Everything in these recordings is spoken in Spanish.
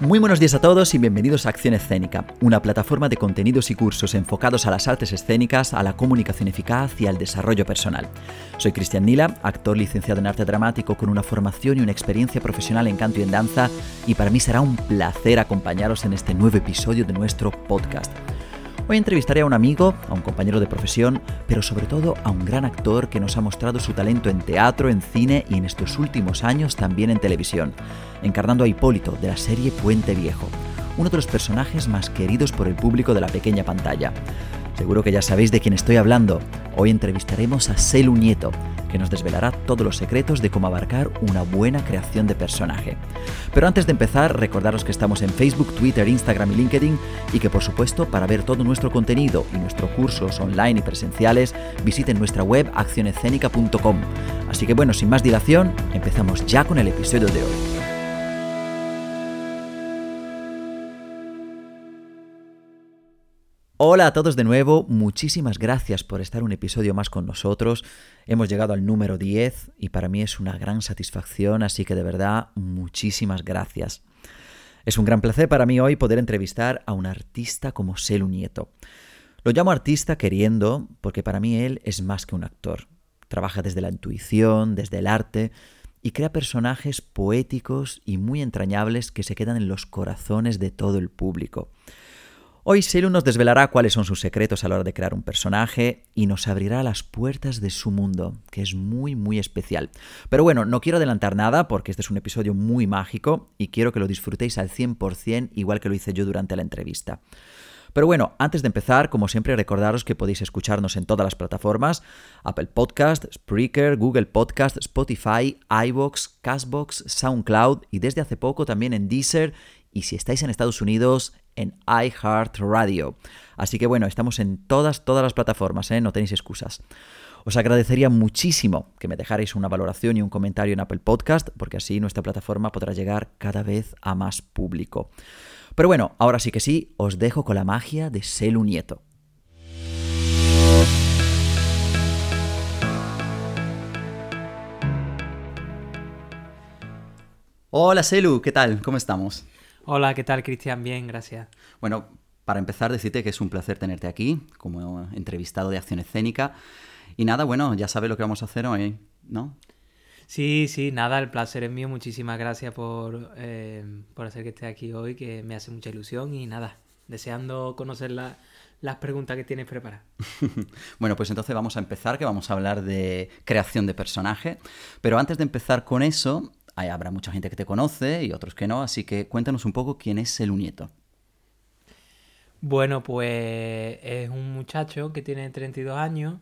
Muy buenos días a todos y bienvenidos a Acción Escénica, una plataforma de contenidos y cursos enfocados a las artes escénicas, a la comunicación eficaz y al desarrollo personal. Soy Cristian Nila, actor licenciado en arte dramático con una formación y una experiencia profesional en canto y en danza, y para mí será un placer acompañaros en este nuevo episodio de nuestro podcast. Hoy entrevistaré a un amigo, a un compañero de profesión, pero sobre todo a un gran actor que nos ha mostrado su talento en teatro, en cine y en estos últimos años también en televisión, encarnando a Hipólito de la serie Puente Viejo, uno de los personajes más queridos por el público de la pequeña pantalla. Seguro que ya sabéis de quién estoy hablando. Hoy entrevistaremos a Selu Nieto, que nos desvelará todos los secretos de cómo abarcar una buena creación de personaje. Pero antes de empezar, recordaros que estamos en Facebook, Twitter, Instagram y LinkedIn y que por supuesto para ver todo nuestro contenido y nuestros cursos online y presenciales, visiten nuestra web accionescénica.com. Así que bueno, sin más dilación, empezamos ya con el episodio de hoy. Hola a todos de nuevo, muchísimas gracias por estar un episodio más con nosotros. Hemos llegado al número 10 y para mí es una gran satisfacción, así que de verdad muchísimas gracias. Es un gran placer para mí hoy poder entrevistar a un artista como Selu Nieto. Lo llamo artista queriendo porque para mí él es más que un actor. Trabaja desde la intuición, desde el arte y crea personajes poéticos y muy entrañables que se quedan en los corazones de todo el público. Hoy Selu nos desvelará cuáles son sus secretos a la hora de crear un personaje y nos abrirá las puertas de su mundo, que es muy muy especial. Pero bueno, no quiero adelantar nada porque este es un episodio muy mágico y quiero que lo disfrutéis al 100% igual que lo hice yo durante la entrevista. Pero bueno, antes de empezar, como siempre, recordaros que podéis escucharnos en todas las plataformas: Apple Podcast, Spreaker, Google Podcast, Spotify, iBox, Castbox, SoundCloud y desde hace poco también en Deezer y si estáis en Estados Unidos, en iHeartRadio. Así que bueno, estamos en todas, todas las plataformas, ¿eh? no tenéis excusas. Os agradecería muchísimo que me dejarais una valoración y un comentario en Apple Podcast, porque así nuestra plataforma podrá llegar cada vez a más público. Pero bueno, ahora sí que sí, os dejo con la magia de Selu Nieto. Hola Selu, ¿qué tal? ¿Cómo estamos? Hola, ¿qué tal, Cristian? Bien, gracias. Bueno, para empezar, decirte que es un placer tenerte aquí como entrevistado de acción escénica. Y nada, bueno, ya sabes lo que vamos a hacer hoy, ¿no? Sí, sí, nada, el placer es mío. Muchísimas gracias por, eh, por hacer que esté aquí hoy, que me hace mucha ilusión. Y nada, deseando conocer las preguntas que tienes preparadas. bueno, pues entonces vamos a empezar, que vamos a hablar de creación de personaje. Pero antes de empezar con eso, habrá mucha gente que te conoce y otros que no, así que cuéntanos un poco quién es el Unieto. Bueno, pues es un muchacho que tiene 32 años,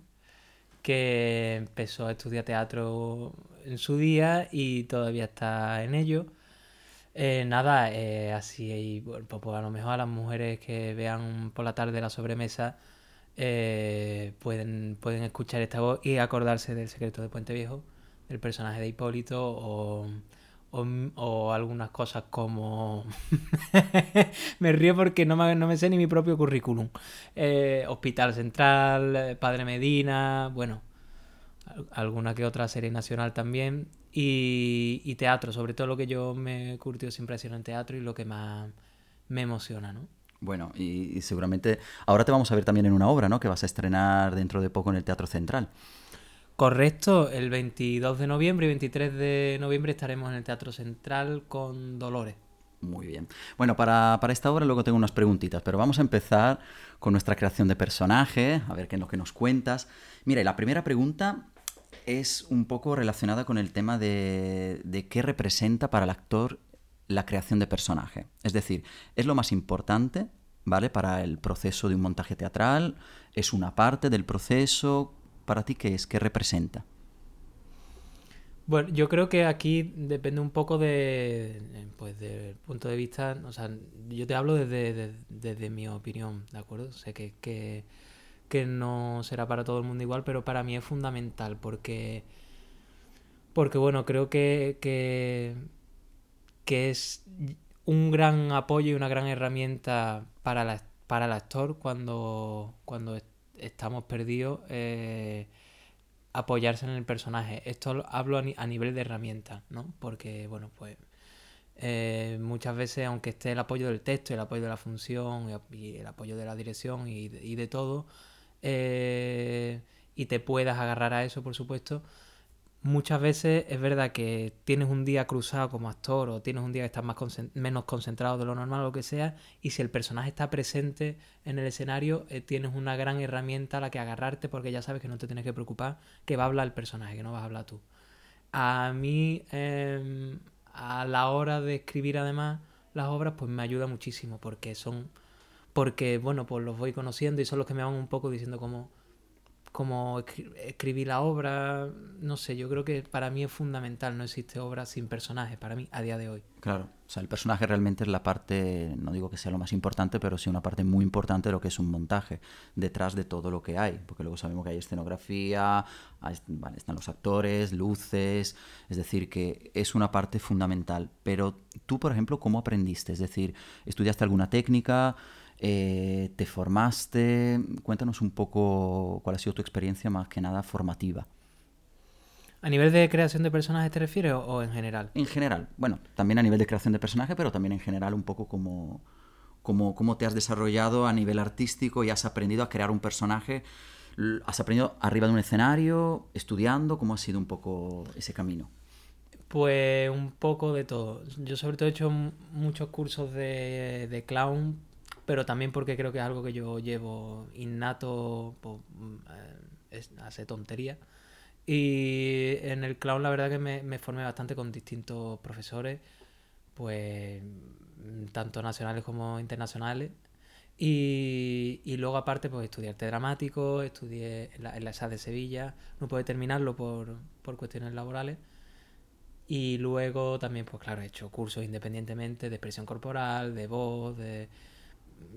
que empezó a estudiar teatro en su día y todavía está en ello. Eh, nada, eh, así, pues, pues, a lo mejor a las mujeres que vean por la tarde la sobremesa eh, pueden, pueden escuchar esta voz y acordarse del secreto de Puente Viejo el personaje de Hipólito o, o, algunas cosas como... me río porque no me, no me, sé ni mi propio currículum. Eh, Hospital Central, eh, Padre Medina, bueno, alguna que otra serie nacional también. Y, teatro, sobre todo lo que yo me curtido siempre ha sido en teatro y lo que más me emociona, ¿no? Bueno, y, y seguramente ahora te vamos a ver también en una obra, ¿no? Que vas a estrenar dentro de poco en el Teatro Central. Correcto, el 22 de noviembre y 23 de noviembre estaremos en el Teatro Central con Dolores. Muy bien. Bueno, para, esta obra luego tengo unas preguntitas, pero vamos a empezar con nuestra creación de personaje, a ver qué es lo que nos cuentas. Mira, y la primera pregunta es un poco relacionada con el tema de, de qué representa para el actor la creación de personaje. Es decir, ¿es lo más importante, ¿vale? Para el proceso de un montaje teatral, es una parte del proceso, para ti qué es? ¿Qué representa? Bueno, yo creo que aquí depende un poco de, pues, del punto de vista, o sea, yo te hablo desde, mi opinión, ¿de acuerdo? Sé que, que, no será para todo el mundo igual, pero para mí es fundamental porque, porque bueno, creo que, que, que es un gran apoyo y una gran herramienta para, la, para el actor cuando, cuando estamos perdidos, eh, apoyarse en el personaje. Esto hablo a, nivel de herramienta, ¿no? Porque, bueno, pues Eh, muchas veces, aunque esté el apoyo del texto, el apoyo de la función y el apoyo de la dirección y de, todo, eh, y te puedas agarrar a eso, por supuesto, muchas veces es verdad que tienes un día cruzado como actor o tienes un día que estás más menos concentrado de lo normal o lo que sea, y si el personaje está presente en el escenario, eh, tienes una gran herramienta a la que agarrarte porque ya sabes que no te tienes que preocupar que va a hablar el personaje, que no vas a hablar tú. A mí, em, a la hora de escribir además las obras, pues me ayuda muchísimo porque son... Porque, bueno, pues los voy conociendo y son los que me van un poco diciendo cómo como escribir la obra, no sé, yo creo que para mí es fundamental, no existe obra sin personaje, para mí, a día de hoy. Claro, o sea, el personaje realmente es la parte, no digo que sea lo más importante, pero sí una parte muy importante de lo que es un montaje, detrás de todo lo que hay, porque luego sabemos que hay escenografía, están los actores, luces, es decir, que es una parte fundamental. Pero tú, por ejemplo, ¿cómo aprendiste? Es decir, ¿estudiaste alguna técnica? Eh, te formaste. Cuéntanos un poco cuál ha sido tu experiencia más que nada formativa. ¿A nivel de creación de personajes te refieres o, en general? En general. Bueno, también a nivel de creación de personajes, pero también en general un poco como, como, cómo te has desarrollado a nivel artístico y has aprendido a crear un personaje. ¿Has aprendido arriba de un escenario, estudiando? ¿Cómo ha sido un poco ese camino? Pues un poco de todo. Yo sobre todo he hecho muchos cursos de, de clown pero también porque creo que es algo que yo llevo innato, mm, hace tontería. Y en el clown la verdad que me, formé bastante con distintos profesores, pues mm, tanto nacionales como internacionales. Y, luego aparte pues estudié arte dramático, estudié en la, en de Sevilla, no pude terminarlo por, por cuestiones laborales. Y luego también, pues claro, he hecho cursos independientemente de expresión corporal, de voz, de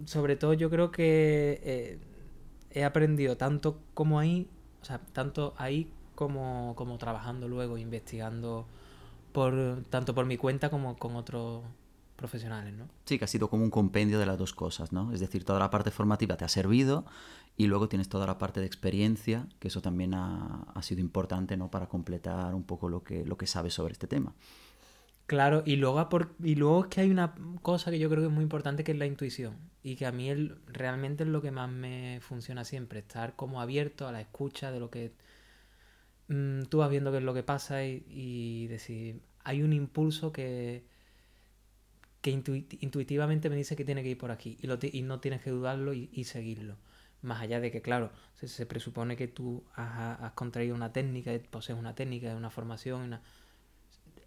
sobre todo yo creo que eh, he aprendido tanto como ahí, o sea, tanto ahí como, como trabajando luego, investigando por tanto por mi cuenta como con otros profesionales, ¿no? Sí, que ha sido como un compendio de las dos cosas, ¿no? Es decir, toda la parte formativa te ha servido y luego tienes toda la parte de experiencia, que eso también ha, ha sido importante, ¿no? Para completar un poco lo que, lo que sabes sobre este tema. Claro, y luego, y luego es que hay una cosa que yo creo que es muy importante, que es la intuición. Y que a mí realmente es lo que más me funciona siempre, estar como abierto a la escucha de lo que mm, tú vas viendo qué es lo que pasa y, decir, hay un impulso que, que intuitivamente me dice que tiene que ir por aquí y, y no tienes que dudarlo y, seguirlo. Más allá de que, claro, se, presupone que tú has, has contraído una técnica, posees una técnica, una formación, una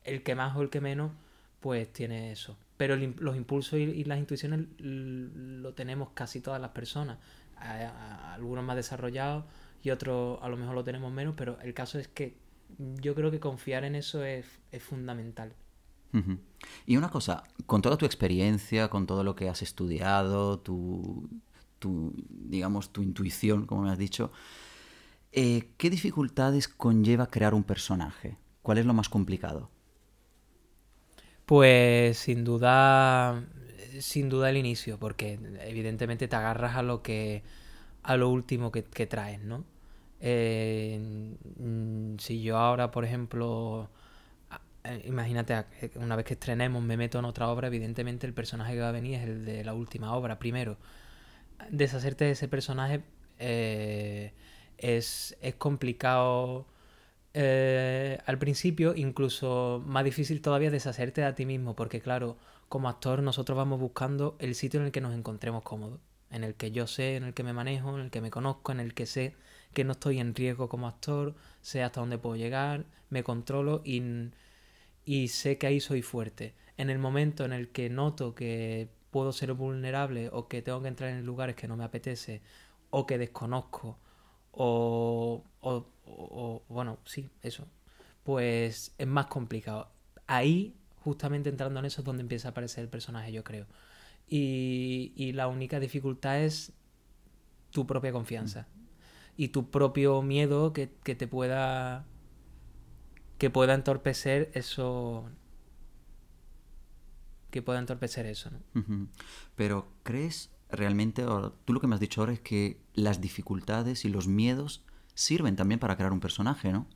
el que más o el que menos, pues tiene eso. Pero los impulsos y, las intuiciones lo tenemos casi todas las personas. algunos más desarrollados y otros a lo mejor lo tenemos menos, pero el caso es que yo creo que confiar en eso es, fundamental. Y una cosa, con toda tu experiencia, con todo lo que has estudiado, tu, digamos, tu intuición, como me has dicho, eh, ¿qué dificultades conlleva crear un personaje? ¿Cuál es lo más complicado? Pues sin duda, sin duda el inicio, porque evidentemente te agarras a lo que, a lo último que, traes, ¿no? Eh, si yo ahora, por ejemplo, eh, imagínate, una vez que estrenemos me meto en otra obra, evidentemente el personaje que va a venir es el de la última obra, primero. Deshacerte de ese personaje eh, es, es complicado eh, al principio incluso más difícil todavía deshacerte de ti mismo, porque claro, como actor nosotros vamos buscando el sitio en el que nos encontremos cómodos, en el que yo sé, en el que me manejo, en el que me conozco, en el que sé que no estoy en riesgo como actor, sé hasta dónde puedo llegar, me controlo y, y sé que ahí soy fuerte. En el momento en el que noto que puedo ser vulnerable o que tengo que entrar en lugares que no me apetece o que desconozco o, bueno, sí, eso, pues es más complicado. Ahí, justamente entrando en eso, es donde empieza a aparecer el personaje, yo creo. Y, y la única dificultad es tu propia confianza mm. y tu propio miedo que, que te pueda que pueda entorpecer eso que pueda entorpecer eso ¿no? pero crees realmente tú lo que me has dicho ahora es que las dificultades y los miedos sirven también para crear un personaje, ¿no?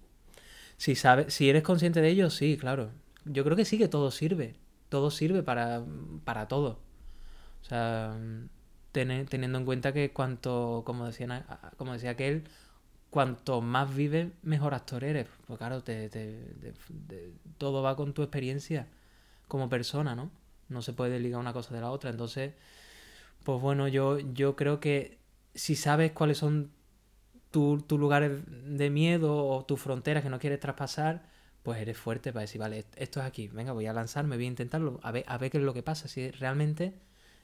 Si, sabes, si eres consciente de ello, sí, claro. Yo creo que sí que todo sirve. todo sirve para, para todo. O sea, teniendo en cuenta que cuanto, como decía, como decía aquel, cuanto más vives, mejor actor eres. Pues claro, te, todo va con tu experiencia como persona, ¿no? No se puede ligar una cosa de la otra. Entonces, pues bueno, yo, yo creo que si sabes cuáles son tus lugares de miedo o tus fronteras que no quieres traspasar, pues eres fuerte para decir, vale, esto es aquí, venga, voy a lanzarme, voy a intentarlo, a ver, a ver qué es lo que pasa. Si realmente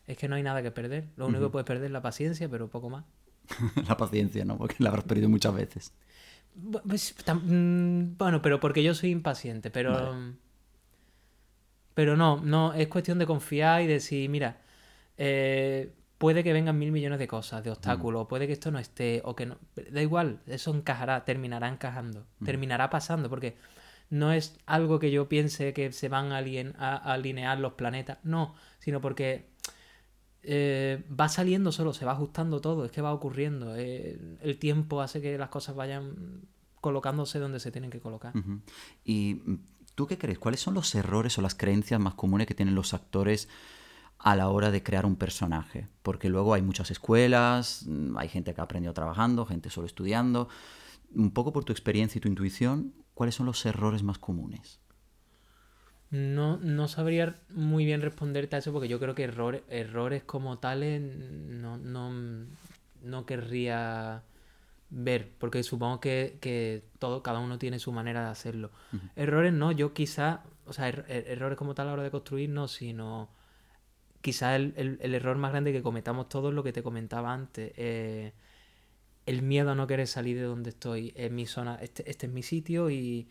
es que no hay nada que perder, lo único que puedes perder es la paciencia, pero poco más. la paciencia, ¿no? Porque la habrás perdido muchas veces. Pues, mm, bueno, pero porque yo soy impaciente, pero... Pero no, no, es cuestión de confiar y decir, mira, eh, puede que vengan mil millones de cosas, de obstáculos, puede que esto no esté, o que no. Da igual, eso encajará, terminará encajando, terminará pasando, porque no es algo que yo piense que se van a, alinear los planetas, no, sino porque eh, va saliendo solo, se va ajustando todo, es que va ocurriendo. Eh, el tiempo hace que las cosas vayan colocándose donde se tienen que colocar. ¿Y tú qué crees? ¿Cuáles son los errores o las creencias más comunes que tienen los actores a la hora de crear un personaje? Porque luego hay muchas escuelas, mm, hay gente que ha aprendido trabajando, gente solo estudiando. Un poco por tu experiencia y tu intuición, ¿cuáles son los errores más comunes? No, no sabría muy bien responderte a eso porque yo creo que errores, errores como tales no, no, no querría ver, porque supongo que, todo, cada uno tiene su manera de hacerlo. Errores no, yo quizá, o sea, er, er, errores como tal a la hora de construir no, sino quizá el, error más grande que cometamos todos es lo que te comentaba antes. Eh, el miedo a no querer salir de donde estoy, en mi zona, este, este es mi sitio y,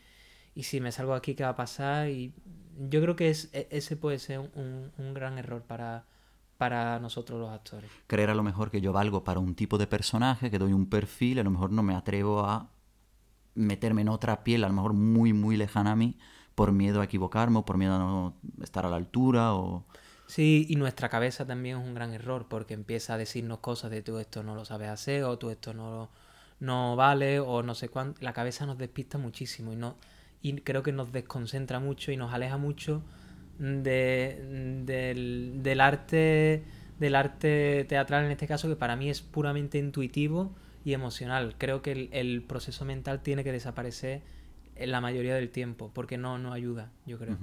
y si me salgo aquí, ¿qué va a pasar? Y yo creo que es, e, ese puede ser un, gran error para, para nosotros los actores. Creer a lo mejor que yo valgo para un tipo de personaje, que doy un perfil, a lo mejor no me atrevo a meterme en otra piel, a lo mejor muy, muy lejana a mí, por miedo a equivocarme por miedo a no estar a la altura o... Sí, y nuestra cabeza también es un gran error porque empieza a decirnos cosas de tú esto no lo sabes hacer o tú esto no, no vale o no sé cuánto. La cabeza nos despista muchísimo y no y creo que nos desconcentra mucho y nos aleja mucho de, del, arte del arte teatral en este caso que para mí es puramente intuitivo y emocional creo que el, proceso mental tiene que desaparecer en la mayoría del tiempo porque no, no ayuda yo creo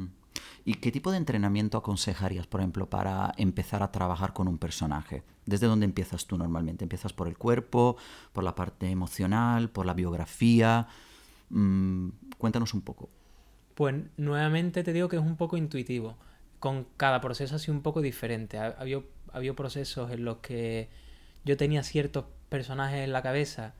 ¿Y qué tipo de entrenamiento aconsejarías, por ejemplo, para empezar a trabajar con un personaje? ¿Desde dónde empiezas tú normalmente? ¿Empiezas por el cuerpo, por la parte emocional, por la biografía? Mm, cuéntanos un poco. Pues nuevamente te digo que es un poco intuitivo. Con cada proceso ha sido un poco diferente. Había, había procesos en los que yo tenía ciertos personajes en la cabeza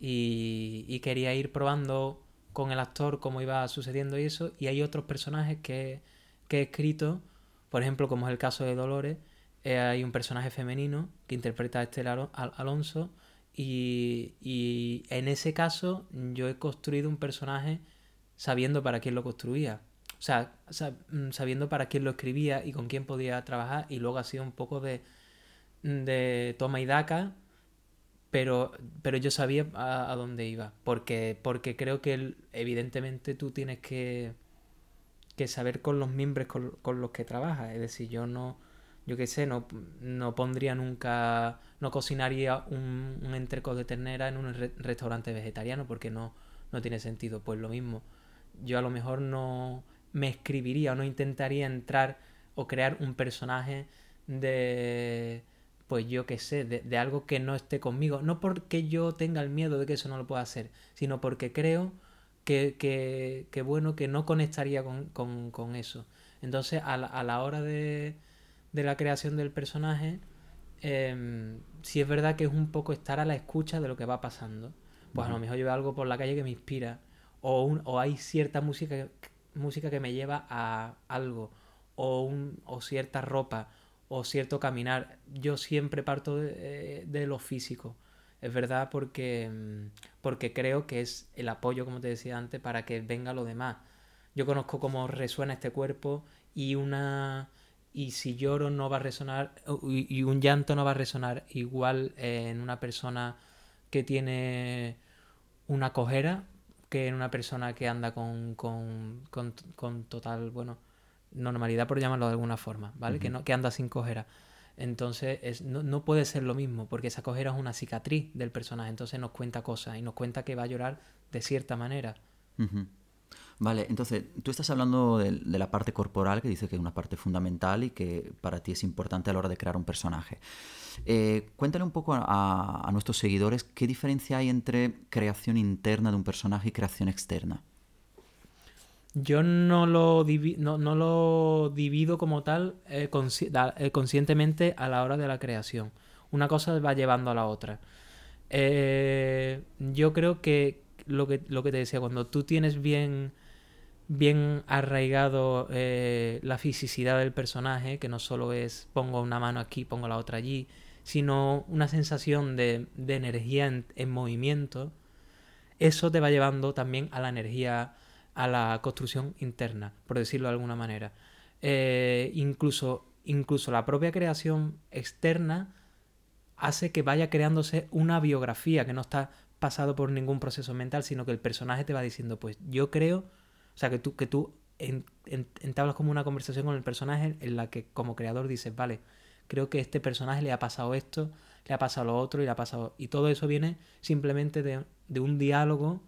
y, quería ir probando con el actor cómo iba sucediendo y eso. Y hay otros personajes que, he escrito, por ejemplo, como es el caso de Dolores, eh, hay un personaje femenino que interpreta a Estela Alonso y, en ese caso yo he construido un personaje sabiendo para quién lo construía. O sea, mm, sabiendo para quién lo escribía y con quién podía trabajar. Y luego ha sido un poco de, de toma y daca. Pero, pero yo sabía a, dónde iba. Porque, porque creo que evidentemente tú tienes que, que saber con los miembros con, con los que trabajas. Es decir, yo no yo qué sé, no, no pondría nunca, no cocinaría un, un de ternera en un restaurante vegetariano porque no, no tiene sentido. Pues lo mismo, yo a lo mejor no me escribiría o no intentaría entrar o crear un personaje de, pues yo qué sé, de, algo que no esté conmigo. No porque yo tenga el miedo de que eso no lo pueda hacer, sino porque creo que, que, que bueno, que no conectaría con, con, con eso. Entonces, a a la hora de de la creación del personaje, eh, si es verdad que es un poco estar a la escucha de lo que va pasando. Pues a lo mejor yo veo algo por la calle que me inspira, o, un, o hay cierta música, música que me lleva a algo, o, un, o cierta ropa, o cierto caminar. Yo siempre parto de, de lo físico. Es verdad porque, porque creo que es el apoyo, como te decía antes, para que venga lo demás. Yo conozco cómo resuena este cuerpo y una y si lloro no va a resonar y un llanto no va a resonar igual en una persona que tiene una cojera que en una persona que anda con, con, con, total, bueno, normalidad por llamarlo de alguna forma, ¿vale? que, no, que anda sin cojera. Entonces no, no, puede ser lo mismo, porque esa cojera es una cicatriz del personaje, entonces nos cuenta cosas y nos cuenta que va a llorar de cierta manera. Vale, entonces tú estás hablando de, la parte corporal, que dice que es una parte fundamental y que para ti es importante a la hora de crear un personaje. Eh, cuéntale un poco a, nuestros seguidores qué diferencia hay entre creación interna de un personaje y creación externa. Yo no lo, no, lo divido como tal eh, eh, conscientemente a la hora de la creación. Una cosa va llevando a la otra. yo creo que lo, que lo que te decía, cuando tú tienes bien bien arraigado eh, la fisicidad del personaje, que no solo es pongo una mano aquí, pongo la otra allí, sino una sensación de, energía en, movimiento, eso te va llevando también a la energía, a la construcción interna, por decirlo de alguna manera. Eh, incluso, incluso la propia creación externa hace que vaya creándose una biografía que no está pasado por ningún proceso mental, sino que el personaje te va diciendo, pues yo creo o sea, que tú, que tú entablas como una conversación con el personaje en la que como creador dices, vale, creo que este personaje le ha pasado esto, le ha pasado lo otro y le ha pasado... Y todo eso viene simplemente de, un diálogo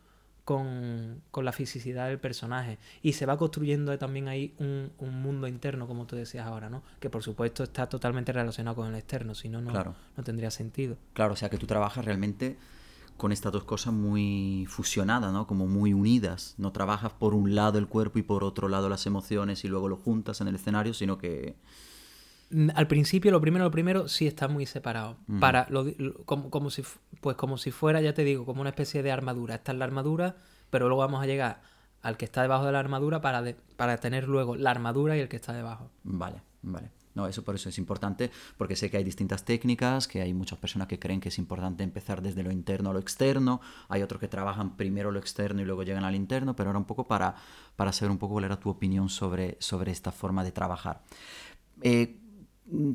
con, la fisicidad del personaje. Y se va construyendo también ahí un, mundo interno, como tú decías ahora, ¿no? Que por supuesto está totalmente relacionado con el externo, si no, no, no tendría sentido. Claro, o sea que tú trabajas realmente con estas dos cosas muy fusionadas, ¿no? Como muy unidas. No trabajas por un lado el cuerpo y por otro lado las emociones y luego lo juntas en el escenario, sino que... Al principio, lo primero, lo primero, sí está muy separado. Para como, si, pues como si fuera, ya te digo, como una especie de armadura. Esta es la armadura, pero luego vamos a llegar al que está debajo de la armadura para, para tener luego la armadura y el que está debajo. Vale, vale. No, eso por eso es importante, porque sé que hay distintas técnicas, que hay muchas personas que creen que es importante empezar desde lo interno a lo externo, hay otros que trabajan primero lo externo y luego llegan al interno, pero ahora un poco para, para saber un poco cuál era tu opinión sobre, sobre esta forma de trabajar. Eh,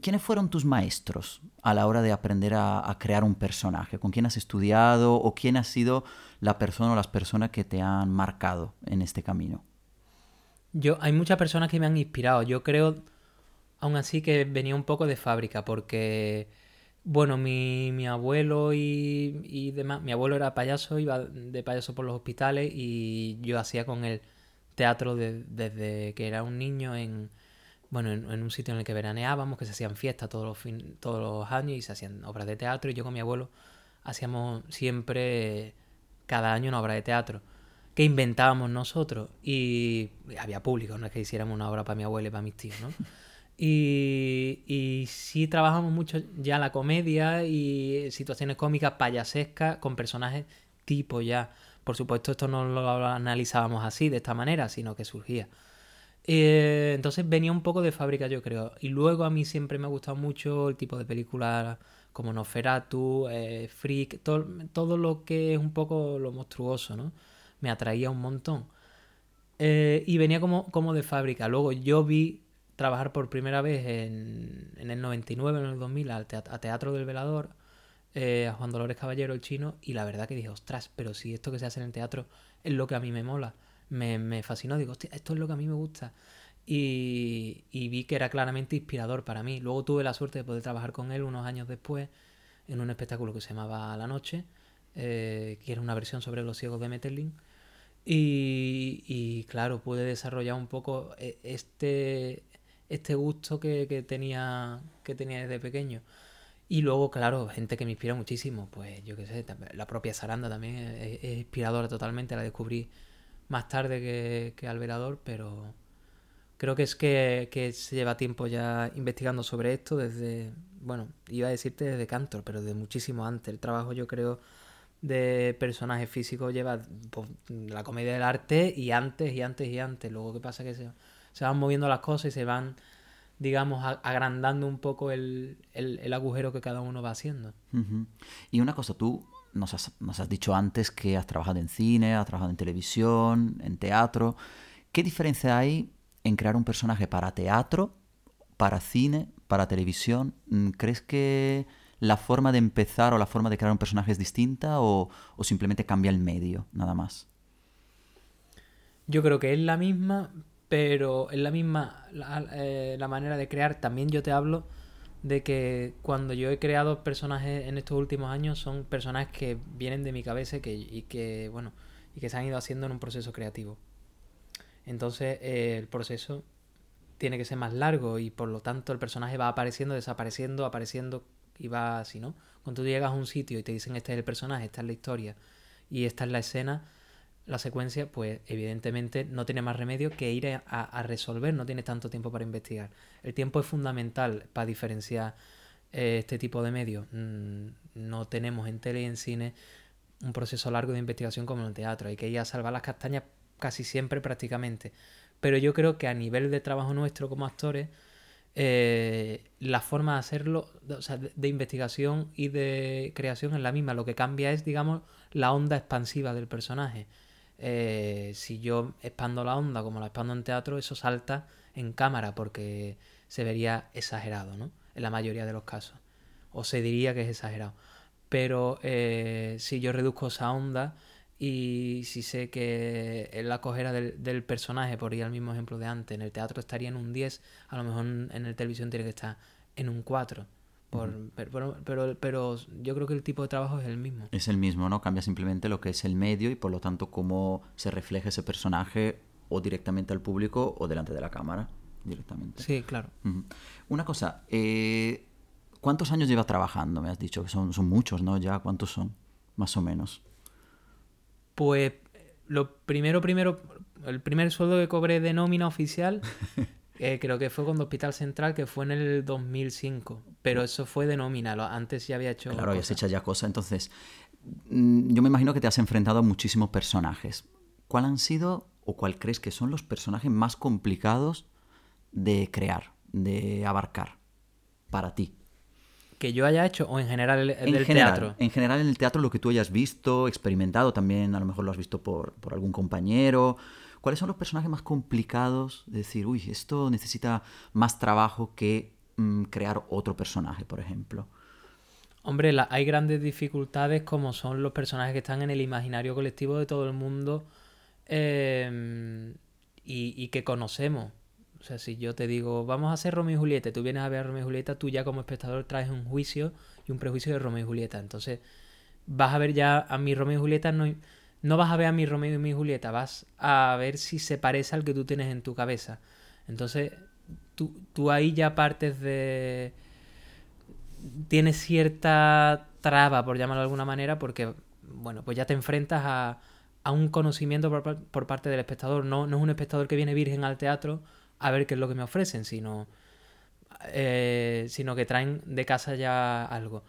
¿Quiénes fueron tus maestros a la hora de aprender a, crear un personaje? ¿Con quién has estudiado o quién ha sido la persona o las personas que te han marcado en este camino? Yo, hay muchas personas que me han inspirado. Yo creo aún así que venía un poco de fábrica, porque, bueno, mi, mi abuelo y, y, demás, mi abuelo era payaso, iba de payaso por los hospitales y yo hacía con él teatro desde que era un niño en, bueno, en, un sitio en el que veraneábamos, que se hacían fiestas todos los, fin, todos los años y se hacían obras de teatro y yo con mi abuelo hacíamos siempre cada año una obra de teatro que inventábamos nosotros y había público, no es que hiciéramos una obra para mi abuelo y para mis tíos, ¿no? Y, y sí trabajamos mucho ya la comedia y situaciones cómicas payasescas con personajes tipo ya. Por supuesto, esto no lo analizábamos así, de esta manera, sino que surgía. Eh, entonces venía un poco de fábrica, yo creo. Y luego a mí siempre me ha gustado mucho el tipo de películas como Noferatu, eh, Freak, todo, todo, lo que es un poco lo monstruoso, ¿no? Me atraía un montón. Eh, y venía como, como de fábrica. Luego yo vi trabajar por primera vez en, en el 99, en el 2000, al a Teatro del Velador, eh, a Juan Dolores Caballero, el chino, y la verdad que dije, ostras, pero si esto que se hace en el teatro es lo que a mí me mola, me, me fascinó, digo, hostia, esto es lo que a mí me gusta. Y, y, vi que era claramente inspirador para mí. Luego tuve la suerte de poder trabajar con él unos años después en un espectáculo que se llamaba La Noche, eh, que era una versión sobre los ciegos de Metterling. Y, y, claro, pude desarrollar un poco eh, este, este gusto que, tenía, que tenía desde pequeño. Y luego, claro, gente que me inspira muchísimo, pues yo qué sé, la propia Saranda también es, inspiradora totalmente, la descubrí más tarde que, que Alverador, pero creo que es que, que, se lleva tiempo ya investigando sobre esto desde, bueno, iba a decirte desde Cantor, pero desde muchísimo antes. El trabajo yo creo de personajes físicos lleva pues, la comedia del arte y antes y antes y antes. Luego, ¿qué pasa? Que se, se van moviendo las cosas y se van, digamos, agrandando un poco el, agujero que cada uno va haciendo. Y una cosa, tú nos has, nos has dicho antes que has trabajado en cine, has trabajado en televisión, en teatro. ¿Qué diferencia hay en crear un personaje para teatro, para cine, para televisión? Mm, ¿Crees que la forma de empezar o la forma de crear un personaje es distinta o, o simplemente cambia el medio, nada más? Yo creo que es la misma, pero es la misma eh, la, manera de crear. También yo te hablo de que cuando yo he creado personajes en estos últimos años son personajes que vienen de mi cabeza que, y que, bueno, y que se han ido haciendo en un proceso creativo. Entonces eh, el proceso tiene que ser más largo y por lo tanto el personaje va apareciendo, desapareciendo, apareciendo y va así, ¿no? Cuando tú llegas a un sitio y te dicen este es el personaje, esta es la historia y esta es la escena, la secuencia, pues evidentemente no tiene más remedio que ir a, resolver, no tienes tanto tiempo para investigar. El tiempo es fundamental para diferenciar eh, este tipo de medios. Mm, no tenemos en tele y en cine un proceso largo de investigación como en el teatro. Hay que ir a salvar las castañas casi siempre prácticamente. Pero yo creo que a nivel de trabajo nuestro como actores, eh, la forma de hacerlo, o sea, de, investigación y de creación es la misma. Lo que cambia es, digamos, la onda expansiva del personaje. Eh, si yo expando la onda como la expando en teatro, eso salta en cámara porque se vería exagerado, ¿no? En la mayoría de los casos. O se diría que es exagerado. Pero eh, si yo reduzco esa onda y si sé que la cojera del, personaje, por ir al mismo ejemplo de antes, en el teatro estaría en un 10, a lo mejor en el televisión tiene que estar en un 4. Por, pero, pero, pero, yo creo que el tipo de trabajo es el mismo. Es el mismo, ¿no? Cambia simplemente lo que es el medio y por lo tanto cómo se refleja ese personaje o directamente al público o delante de la cámara directamente. Sí, claro. Una cosa, eh, ¿cuántos años lleva trabajando? Me has dicho que son, son muchos, ¿no? Ya, ¿cuántos son? Más o menos. Pues lo primero, primero, el primer sueldo que cobré de nómina oficial Eh, creo que fue con Hospital Central, que fue en el 2005. Pero eso fue de nómina, antes ya había hecho. Claro, habías hecho ya cosas. Entonces, mm, yo me imagino que te has enfrentado a muchísimos personajes. ¿Cuál han sido o cuál crees que son los personajes más complicados de crear, de abarcar para ti? que yo haya hecho o en general en del general, teatro? En general en el teatro lo que tú hayas visto, experimentado, también a lo mejor lo has visto por, por algún compañero ¿Cuáles son los personajes más complicados de decir, uy, esto necesita más trabajo que mm, crear otro personaje, por ejemplo? Hombre, hay grandes dificultades como son los personajes que están en el imaginario colectivo de todo el mundo em, y, que conocemos. O sea, si yo te digo, vamos a hacer Romeo y Julieta, tú vienes a ver a Romeo y Julieta, tú ya como espectador traes un juicio y un prejuicio de Romeo y Julieta. Entonces, vas a ver ya a mi Romeo y Julieta, no, no vas a ver a mi Romeo y mi Julieta, vas a ver si se parece al que tú tienes en tu cabeza. Entonces, tú, ahí ya partes de... Tienes cierta traba, por llamarlo de alguna manera, porque, bueno, pues ya te enfrentas a, a un conocimiento por, parte del espectador. No, no es un espectador que viene virgen al teatro a ver qué es lo que me ofrecen, sino, eh, sino que traen de casa ya algo.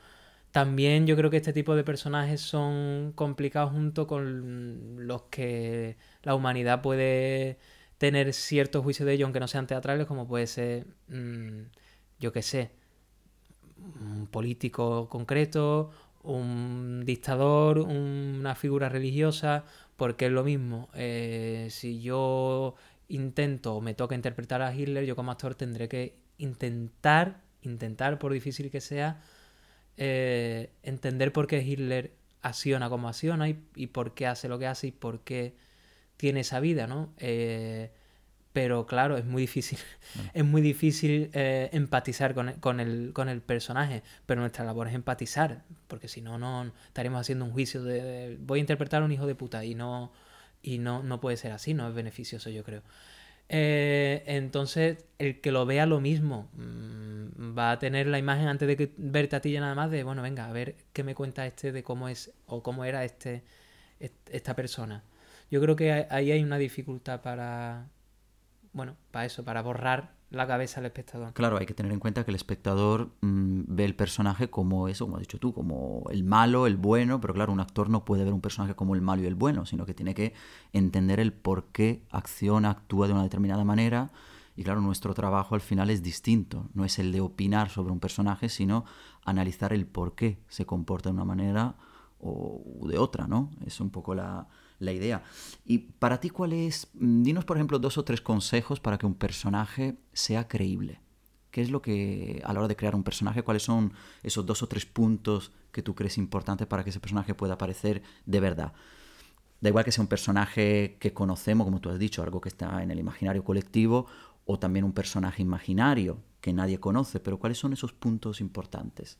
También yo creo que este tipo de personajes son complicados junto con los que la humanidad puede tener cierto juicio de ellos, aunque no sean teatrales, como puede ser, mm, yo qué sé, un político concreto, un dictador, una figura religiosa, porque es lo mismo. Eh, si yo intento o me toca interpretar a Hitler, yo como actor tendré que intentar, intentar, por difícil que sea, eh, entender por qué Hitler acciona como acciona y, por qué hace lo que hace y por qué tiene esa vida, ¿no? Eh, pero claro, es muy difícil, es muy difícil eh, empatizar con, el, con el personaje, pero nuestra labor es empatizar, porque si no, no estaríamos haciendo un juicio de, voy a interpretar a un hijo de puta y no, y no, no puede ser así, no es beneficioso yo creo. Eh, entonces, el que lo vea lo mismo mm, va a tener la imagen antes de que verte a ti ya nada más de, bueno, venga, a ver qué me cuenta este de cómo es o cómo era este esta persona. Yo creo que ahí hay una dificultad para, bueno, para eso, para borrar la cabeza al espectador. Claro, hay que tener en cuenta que el espectador mm, ve el personaje como eso, como has dicho tú, como el malo, el bueno, pero claro, un actor no puede ver un personaje como el malo y el bueno, sino que tiene que entender el por qué acciona, actúa de una determinada manera. Y claro, nuestro trabajo al final es distinto, no es el de opinar sobre un personaje, sino analizar el por qué se comporta de una manera o de otra, ¿no? Es un poco la, la idea. Y para ti, ¿cuál es? Mm, dinos, por ejemplo, dos o tres consejos para que un personaje sea creíble. ¿Qué es lo que, a la hora de crear un personaje, cuáles son esos dos o tres puntos que tú crees importantes para que ese personaje pueda aparecer de verdad? Da igual que sea un personaje que conocemos, como tú has dicho, algo que está en el imaginario colectivo, o también un personaje imaginario que nadie conoce, pero ¿cuáles son esos puntos importantes?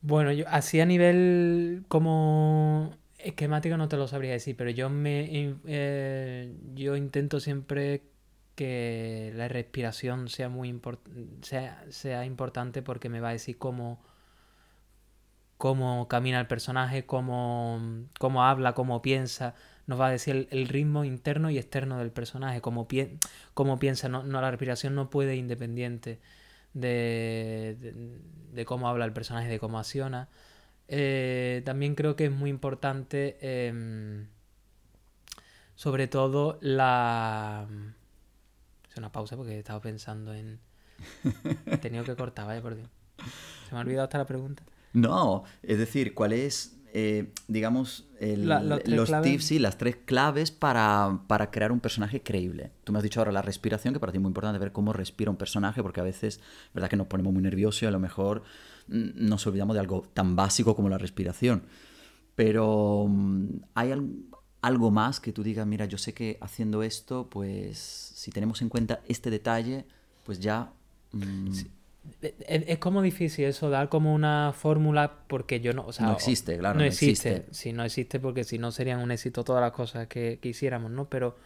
Bueno, yo así a nivel como esquemático no te lo sabría decir, pero yo me eh, yo intento siempre que la respiración sea muy sea, sea importante porque me va a decir cómo cómo camina el personaje, cómo, cómo habla, cómo piensa, nos va a decir el, ritmo interno y externo del personaje, cómo, cómo piensa, no, la respiración no puede independiente de, de, cómo habla el personaje, de cómo acciona. Eh, también creo que es muy importante, em, sobre todo, la... Es una pausa porque he estado pensando en... He tenido que cortar, vaya por Dios. Se me ha olvidado hasta la pregunta. No, es decir, ¿cuál es, eh, digamos, los tips y las tres claves para, crear un personaje creíble? Tú me has dicho ahora la respiración, que para ti es muy importante ver cómo respira un personaje, porque a veces, verdad que nos ponemos muy nerviosos y a lo mejor nos olvidamos de algo tan básico como la respiración. Pero mm, hay algo más que tú digas, mira, yo sé que haciendo esto, pues si tenemos en cuenta este detalle, pues ya... Mm, es, como difícil eso, dar como una fórmula porque yo no... O sea, no existe, claro. No, existe. Sí, no existe porque si no serían un éxito todas las cosas que, que hiciéramos, ¿no? Pero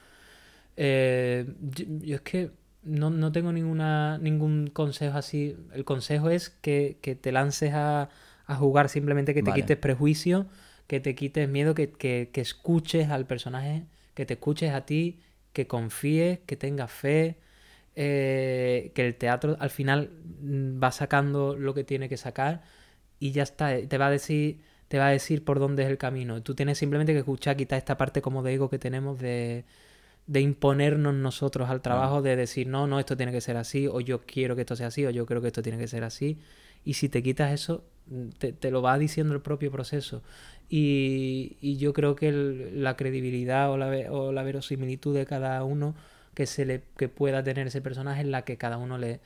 eh, yo, es que no, tengo ninguna, ningún consejo así. El consejo es que, te lances a, jugar simplemente, que te quites prejuicio, que te quites miedo, que, que escuches al personaje, que te escuches a ti, que confíes, que tengas fe eh, que el teatro al final mm, va sacando lo que tiene que sacar y ya está, eh, te va a decir te va a decir por dónde es el camino. Tú tienes simplemente que escuchar, quitar esta parte como de ego que tenemos de, de imponernos nosotros al trabajo, de decir, no, no, esto tiene que ser así, o yo quiero que esto sea así, o yo creo que esto tiene que ser así. Y si te quitas eso, mm, te, lo va diciendo el propio proceso. Y, y yo creo que la credibilidad o la, o la verosimilitud de cada uno que, se le, que pueda tener ese personaje en la que cada uno le,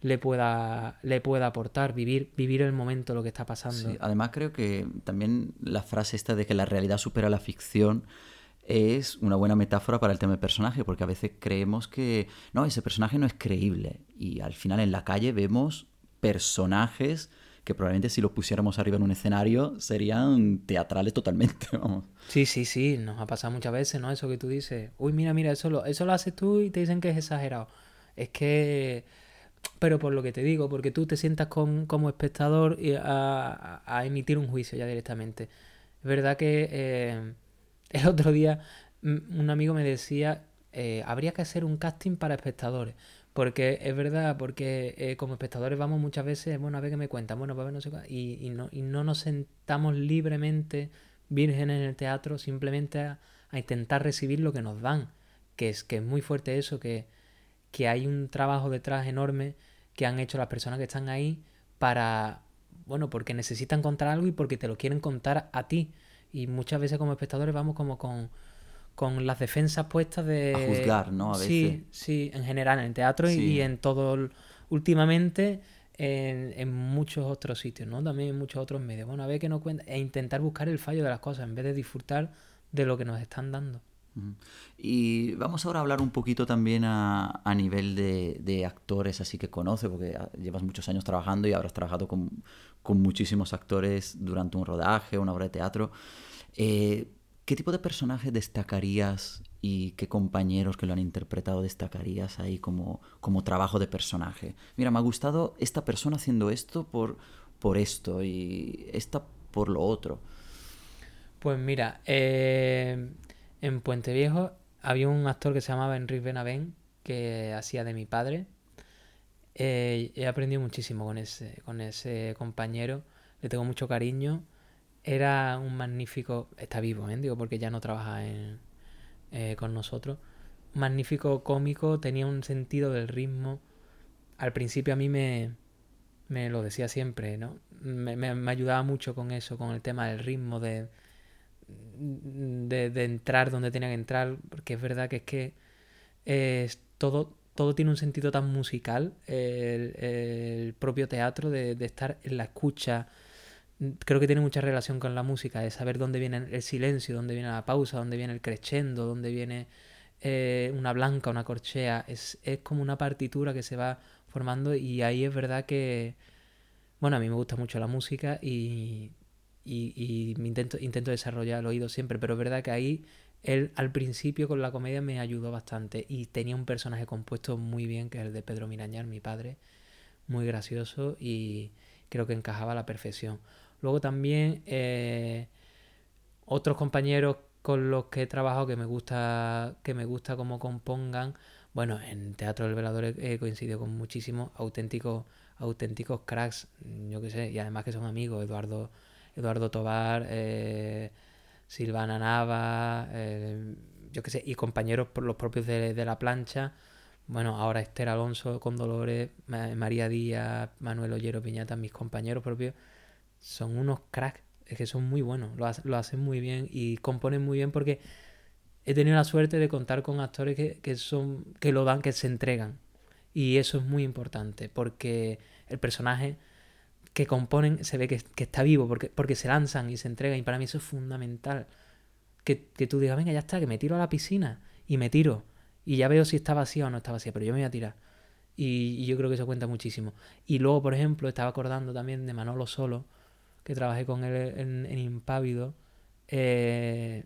le pueda, le pueda aportar, vivir, vivir el momento, lo que está pasando. además creo que también la frase esta de que la realidad supera la ficción es una buena metáfora para el tema del personaje, porque a veces creemos que no, ese personaje no es creíble y al final en la calle vemos personajes que probablemente si los pusiéramos arriba en un escenario serían teatrales totalmente, vamos. Sí, sí, sí, nos ha pasado muchas veces, ¿no? Eso que tú dices, uy, mira, mira, eso lo, eso lo haces tú y te dicen que es exagerado. Es que, pero por lo que te digo, porque tú te sientas con, como espectador a, a, emitir un juicio ya directamente. Es verdad que eh, el otro día un amigo me decía, eh, habría que hacer un casting para espectadores. Porque es verdad, porque eh, como espectadores vamos muchas veces, bueno, a ver qué me cuentan, bueno, a ver no sé y, no, y no nos sentamos libremente, vírgenes en el teatro, simplemente a, intentar recibir lo que nos dan. Que es, que es muy fuerte eso, que, que hay un trabajo detrás enorme que han hecho las personas que están ahí para, bueno, porque necesitan contar algo y porque te lo quieren contar a ti. Y muchas veces como espectadores vamos como con con las defensas puestas de... A juzgar, ¿no? A veces. Sí, sí, en general, en teatro y en todo... Últimamente en, en, muchos otros sitios, ¿no? También en muchos otros medios. Bueno, a ver qué nos cuenta e intentar buscar el fallo de las cosas en vez de disfrutar de lo que nos están dando. Y vamos ahora a hablar un poquito también a, a nivel de, de, actores, así que conoce, porque llevas muchos años trabajando y habrás trabajado con, con muchísimos actores durante un rodaje, una obra de teatro. Eh, ¿Qué tipo de personaje destacarías y qué compañeros que lo han interpretado destacarías ahí como, como trabajo de personaje? Mira, me ha gustado esta persona haciendo esto por, por esto y esta por lo otro. Pues mira, eh, en Puente Viejo había un actor que se llamaba Enrique Benavent que hacía de mi padre. Eh, he aprendido muchísimo con ese, con ese compañero, le tengo mucho cariño era un magnífico, está vivo, ¿eh? digo, porque ya no trabaja eh, con nosotros. magnífico cómico, tenía un sentido del ritmo. Al principio a mí me, me lo decía siempre, ¿no? Me, me, ayudaba mucho con eso, con el tema del ritmo, de, de, entrar donde tenía que entrar, porque es verdad que es que todo, todo tiene un sentido tan musical, el, propio teatro, de, de estar en la escucha, creo que tiene mucha relación con la música, es saber dónde viene el silencio, dónde viene la pausa, dónde viene el crescendo, dónde viene eh, una blanca, una corchea. Es, es como una partitura que se va formando y ahí es verdad que, bueno, a mí me gusta mucho la música y, y, intento, intento desarrollar el oído siempre, pero es verdad que ahí él al principio con la comedia me ayudó bastante y tenía un personaje compuesto muy bien, que es el de Pedro Mirañar, mi padre, muy gracioso y creo que encajaba a la perfección. Luego también eh, otros compañeros con los que he trabajado que me gusta, que me gusta cómo compongan. Bueno, en Teatro del Velador he, coincidido con muchísimos auténticos, auténticos cracks, yo qué sé, y además que son amigos, Eduardo, Eduardo Tobar, eh, Silvana Nava, eh, yo qué sé, y compañeros por los propios de, de, la plancha. Bueno, ahora Esther Alonso con Dolores, María Díaz, Manuel Ollero Piñata, mis compañeros propios son unos cracks, es que son muy buenos, lo, hacen muy bien y componen muy bien porque he tenido la suerte de contar con actores que, son, que lo dan, que se entregan. Y eso es muy importante porque el personaje que componen se ve que, está vivo porque, porque se lanzan y se entregan y para mí eso es fundamental. Que, que tú digas, venga, ya está, que me tiro a la piscina y me tiro y ya veo si está vacía o no está vacía, pero yo me voy a tirar. Y, yo creo que eso cuenta muchísimo. Y luego, por ejemplo, estaba acordando también de Manolo Solo, que trabajé con él en, Impávido, eh,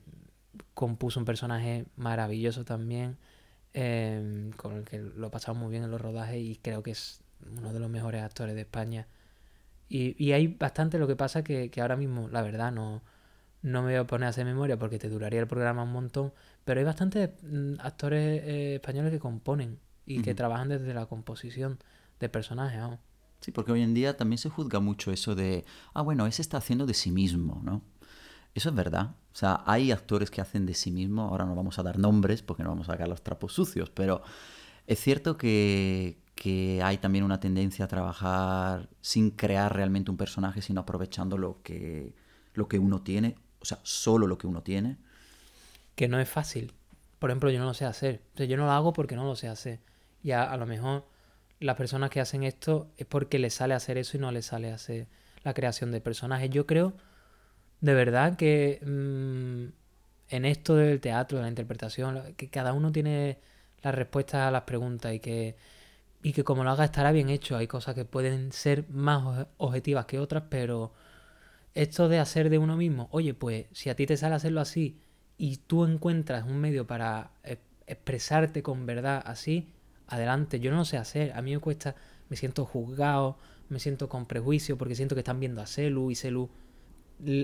compuso un personaje maravilloso también, em, con el que lo he pasado muy bien en los rodajes y creo que es uno de los mejores actores de España. Y, hay bastante lo que pasa que, ahora mismo, la verdad, no, no me voy a poner a hacer memoria porque te duraría el programa un montón, pero hay bastantes mm, actores eh, españoles que componen y que trabajan desde la composición de personajes. Sí, porque hoy en día también se juzga mucho eso de, ah, bueno, ese está haciendo de sí mismo, ¿no? Eso es verdad. O sea, hay actores que hacen de sí mismo, ahora no vamos a dar nombres porque no vamos a sacar los trapos sucios, pero es cierto que, que hay también una tendencia a trabajar sin crear realmente un personaje, sino aprovechando lo que, lo que uno tiene, o sea, solo lo que uno tiene. Que no es fácil. Por ejemplo, yo no lo sé hacer. O yo no lo hago porque no lo sé hacer. Y a lo mejor las personas que hacen esto es porque les sale hacer eso y no les sale hacer la creación de personajes. Yo creo de verdad que mm, en esto del teatro, de la interpretación, que cada uno tiene las respuestas a las preguntas y que, y que como lo haga estará bien hecho. Hay cosas que pueden ser más objetivas que otras, pero esto de hacer de uno mismo, oye, pues si a ti te sale hacerlo así y tú encuentras un medio para expresarte con verdad así, adelante. Yo no lo sé hacer. A mí me cuesta, me siento juzgado, me siento con prejuicio porque siento que están viendo a Celu y Celu,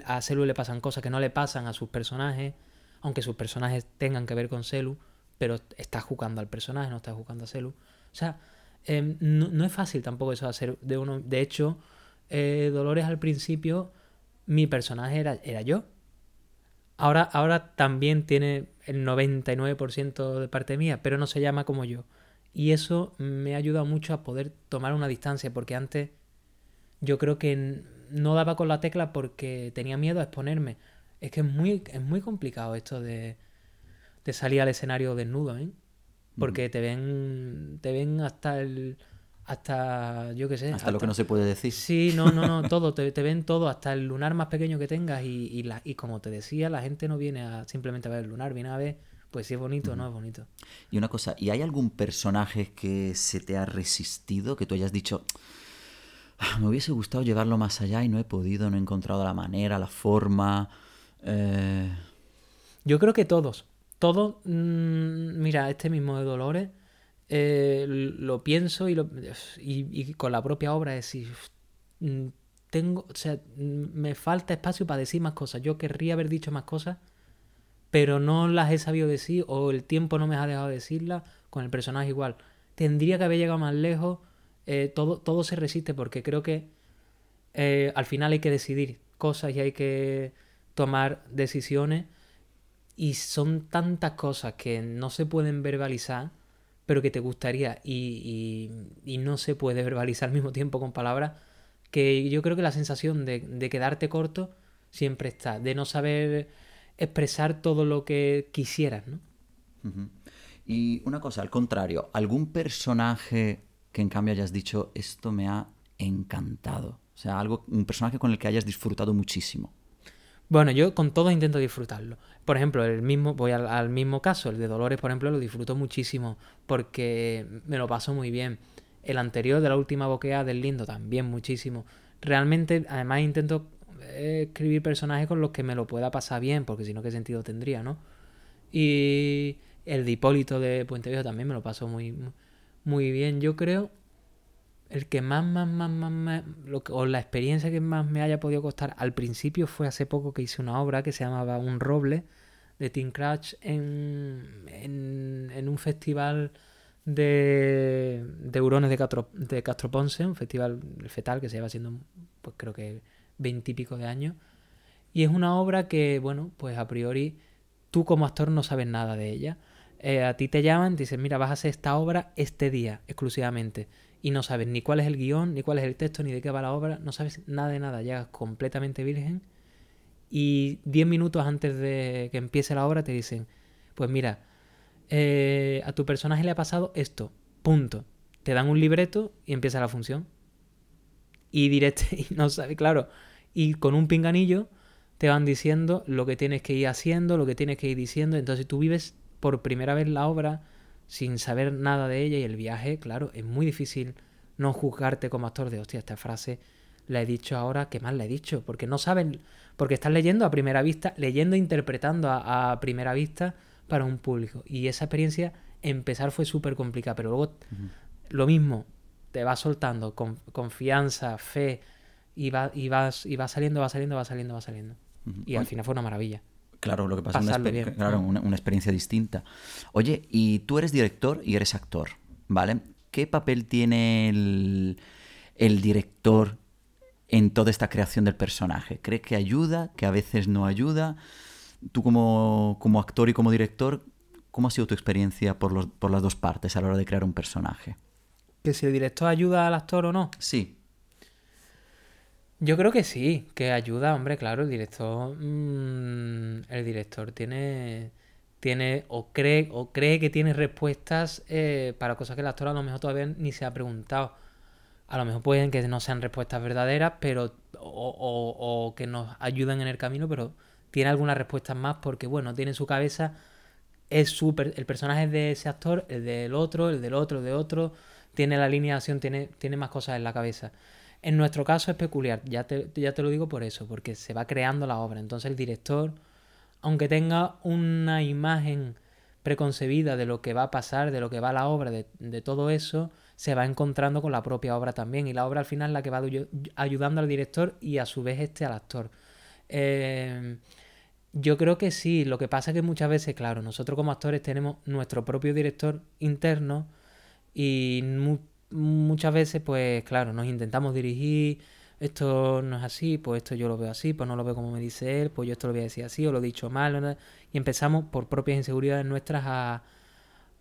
a Celu le pasan cosas que no le pasan a sus personajes, aunque sus personajes tengan que ver con Celu, pero está jugando al personaje, no está jugando a Celu. O sea, em, no, es fácil tampoco eso hacer de uno. De hecho, eh, Dolores al principio, mi personaje era, era yo. Ahora, ahora también tiene el 99% de parte mía, pero no se llama como yo. Y eso me ha ayudado mucho a poder tomar una distancia, porque antes yo creo que no daba con la tecla porque tenía miedo a exponerme. Es que es muy, es muy complicado esto de, de salir al escenario desnudo, ¿eh? Porque te ven, te ven hasta el, hasta, yo qué sé. Hasta, lo que no se puede decir. Sí, no, no, no, todo, te, ven todo, hasta el lunar más pequeño que tengas y, y, la, y como te decía, la gente no viene a simplemente a ver el lunar, viene a ver pues si es bonito o no es bonito. Y una cosa, ¿y hay algún personaje que se te ha resistido, que tú hayas dicho, ah, me hubiese gustado llevarlo más allá y no he podido, no he encontrado la manera, la forma? Eh? Yo creo que todos. Todos, mm, mira, este mismo de Dolores, eh, lo pienso y, lo, y, con la propia obra es decir, mm, tengo, o sea, mm, me falta espacio para decir más cosas. Yo querría haber dicho más cosas pero no las he sabido decir o el tiempo no me ha dejado decirlas, con el personaje igual. Tendría que haber llegado más lejos, eh, todo, todo se resiste porque creo que eh, al final hay que decidir cosas y hay que tomar decisiones y son tantas cosas que no se pueden verbalizar, pero que te gustaría y, y, no se puede verbalizar al mismo tiempo con palabras, que yo creo que la sensación de, de quedarte corto siempre está, de no saber expresar todo lo que quisieras, ¿no? Y una cosa, al contrario, algún personaje que en cambio hayas dicho, esto me ha encantado. O sea, algo, un personaje con el que hayas disfrutado muchísimo. Bueno, yo con todo intento disfrutarlo. Por ejemplo, el mismo, voy al, al, mismo caso, el de Dolores, por ejemplo, lo disfruto muchísimo porque me lo paso muy bien. El anterior de la última boquea del lindo también muchísimo. Realmente, además intento escribir personajes con los que me lo pueda pasar bien, porque si no, ¿qué sentido tendría, no? Y el de Hipólito de Puente Viejo también me lo paso muy, muy bien. Yo creo el que más, más, más, más, lo que, o la experiencia que más me haya podido costar al principio fue hace poco que hice una obra que se llamaba Un Roble de Tim Cratch en, en, un festival de, de hurones de Castro, de un festival fetal que se lleva haciendo, pues creo que veintipico de años. Y es una obra que, bueno, pues a priori tú como actor no sabes nada de ella. Eh, a ti te llaman, te dicen, mira, vas a hacer esta obra este día exclusivamente y no sabes ni cuál es el guion, ni cuál es el texto, ni de qué va la obra, no sabes nada de nada, llegas completamente virgen y 10 minutos antes de que empiece la obra te dicen, pues mira, eh, a tu personaje le ha pasado esto, punto. Te dan un libreto y empieza la función. Y directo, y no sabes, claro, y con un pinganillo te van diciendo lo que tienes que ir haciendo, lo que tienes que ir diciendo, entonces tú vives por primera vez la obra sin saber nada de ella y el viaje, claro, es muy difícil no juzgarte como actor de, hostia, esta frase la he dicho ahora, ¿qué más la he dicho? Porque no saben, porque estás leyendo a primera vista, leyendo e interpretando a, primera vista para un público. Y esa experiencia, empezar fue súper complicada, pero luego lo mismo, te va soltando con, confianza, fe, y, va, y, vas, y va saliendo, va saliendo, va saliendo, va saliendo. Y al final fue una maravilla. Claro, lo que pasa es una, claro, una, experiencia distinta. Oye, y tú eres director y eres actor, ¿vale? ¿Qué papel tiene el, director en toda esta creación del personaje? ¿Crees que ayuda, que a veces no ayuda? Tú como, como actor y como director, ¿cómo ha sido tu experiencia por, los, por las dos partes a la hora de crear un personaje? ¿Que si el director ayuda al actor o no? Sí. Yo creo que sí, que ayuda, hombre, claro, el director. Mm, el director tiene. Tiene. O cree, o cree que tiene respuestas eh, para cosas que el actor a lo mejor todavía ni se ha preguntado. A lo mejor pueden que no sean respuestas verdaderas, pero. O, que nos ayuden en el camino, pero tiene algunas respuestas más porque, bueno, tiene en su cabeza. Es súper. El personaje de ese actor, el del otro, el del otro, el de otro. Tiene la alineación, tiene, tiene más cosas en la cabeza. En nuestro caso es peculiar, ya te, ya te lo digo por eso, porque se va creando la obra. Entonces el director, aunque tenga una imagen preconcebida de lo que va a pasar, de lo que va la obra, de, todo eso, se va encontrando con la propia obra también. Y la obra al final es la que va ayudando al director y a su vez este al actor. Eh, yo creo que sí, lo que pasa es que muchas veces, claro, nosotros como actores tenemos nuestro propio director interno y muchas veces, pues claro, nos intentamos dirigir, esto no es así, pues esto yo lo veo así, pues no lo veo como me dice él, pues yo esto lo voy a decir así, o lo he dicho mal, y empezamos por propias inseguridades nuestras a,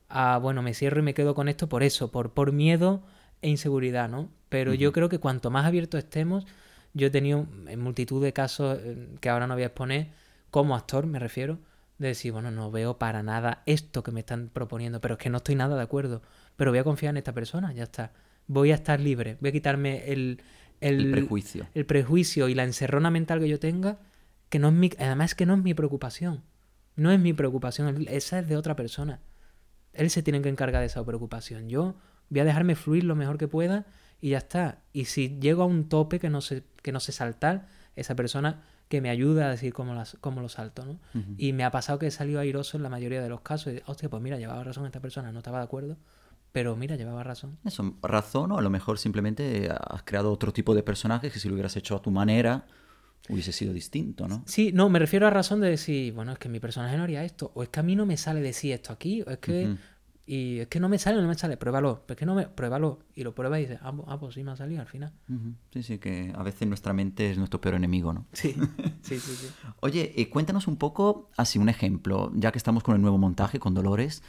a, bueno, me cierro y me quedo con esto por eso, por, por miedo e inseguridad, ¿no? Pero yo creo que cuanto más abiertos estemos, yo he tenido en multitud de casos eh, que ahora no voy a exponer, como actor me refiero, de decir, bueno, no veo para nada esto que me están proponiendo, pero es que no estoy nada de acuerdo pero voy a confiar en esta persona, ya está. Voy a estar libre, voy a quitarme el, el, prejuicio. El prejuicio y la encerrona mental que yo tenga, que no es mi, además que no es mi preocupación. No es mi preocupación, esa es de otra persona. Él se tiene que encargar de esa preocupación. Yo voy a dejarme fluir lo mejor que pueda y ya está. Y si llego a un tope que no sé, que no sé saltar, esa persona que me ayuda a decir cómo, las, cómo lo salto, ¿no? Y me ha pasado que he salido airoso en la mayoría de los casos. Y, hostia, pues mira, llevaba razón esta persona, no estaba de acuerdo. Pero mira, llevaba razón. Eso, razón o a lo mejor simplemente has creado otro tipo de personaje que si lo hubieras hecho a tu manera hubiese sido distinto, ¿no? Sí, no, me refiero a razón de decir, bueno, es que mi personaje no haría esto, o es que a mí no me sale decir esto aquí, o es que... Y es que no me sale, no me sale, pruébalo, es que no me, pruébalo, y lo pruebas y dices, ah, pues, ah, pues sí me ha salido al final. Sí, sí, que a veces nuestra mente es nuestro peor enemigo, ¿no? Sí, sí, sí. sí. Oye, eh, cuéntanos un poco, así un ejemplo, ya que estamos con el nuevo montaje, con Dolores,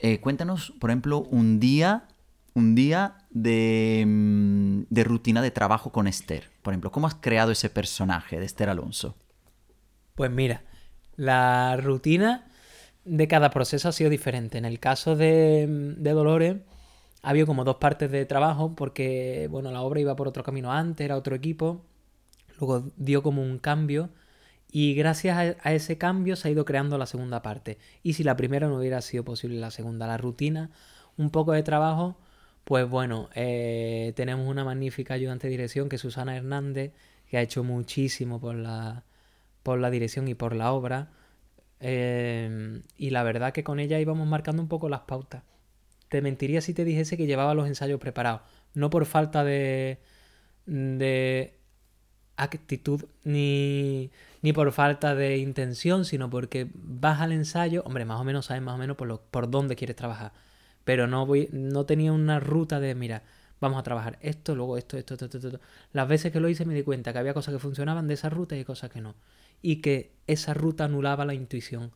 eh, cuéntanos, por ejemplo, un día, un día mm, de, rutina de trabajo con Esther. Por ejemplo, ¿cómo has creado ese personaje de Esther Alonso? Pues mira, la rutina de cada proceso ha sido diferente. En el caso de, mm, de Dolores, había como dos partes de trabajo porque, bueno, la obra iba por otro camino antes, era otro equipo, luego dio como un cambio y gracias a, ese cambio se ha ido creando la segunda parte. Y si la primera no hubiera sido posible la segunda, la rutina, un poco de trabajo, pues bueno, eh, tenemos una magnífica ayudante de dirección que es Susana Hernández, que ha hecho muchísimo por la, por la dirección y por la obra. Eh, y la verdad que con ella íbamos marcando un poco las pautas. Te mentiría si te dijese que llevaba los ensayos preparados. No por falta de, de actitud ni, ni por falta de intención, sino porque vas al ensayo, hombre, más o menos sabes más o menos por, lo, por dónde quieres trabajar. Pero no, voy, no tenía una ruta de, mira, vamos a trabajar esto, luego esto, esto, esto, esto. Las veces que lo hice me di cuenta que había cosas que funcionaban de esa ruta y cosas que no. Y que esa ruta anulaba la intuición,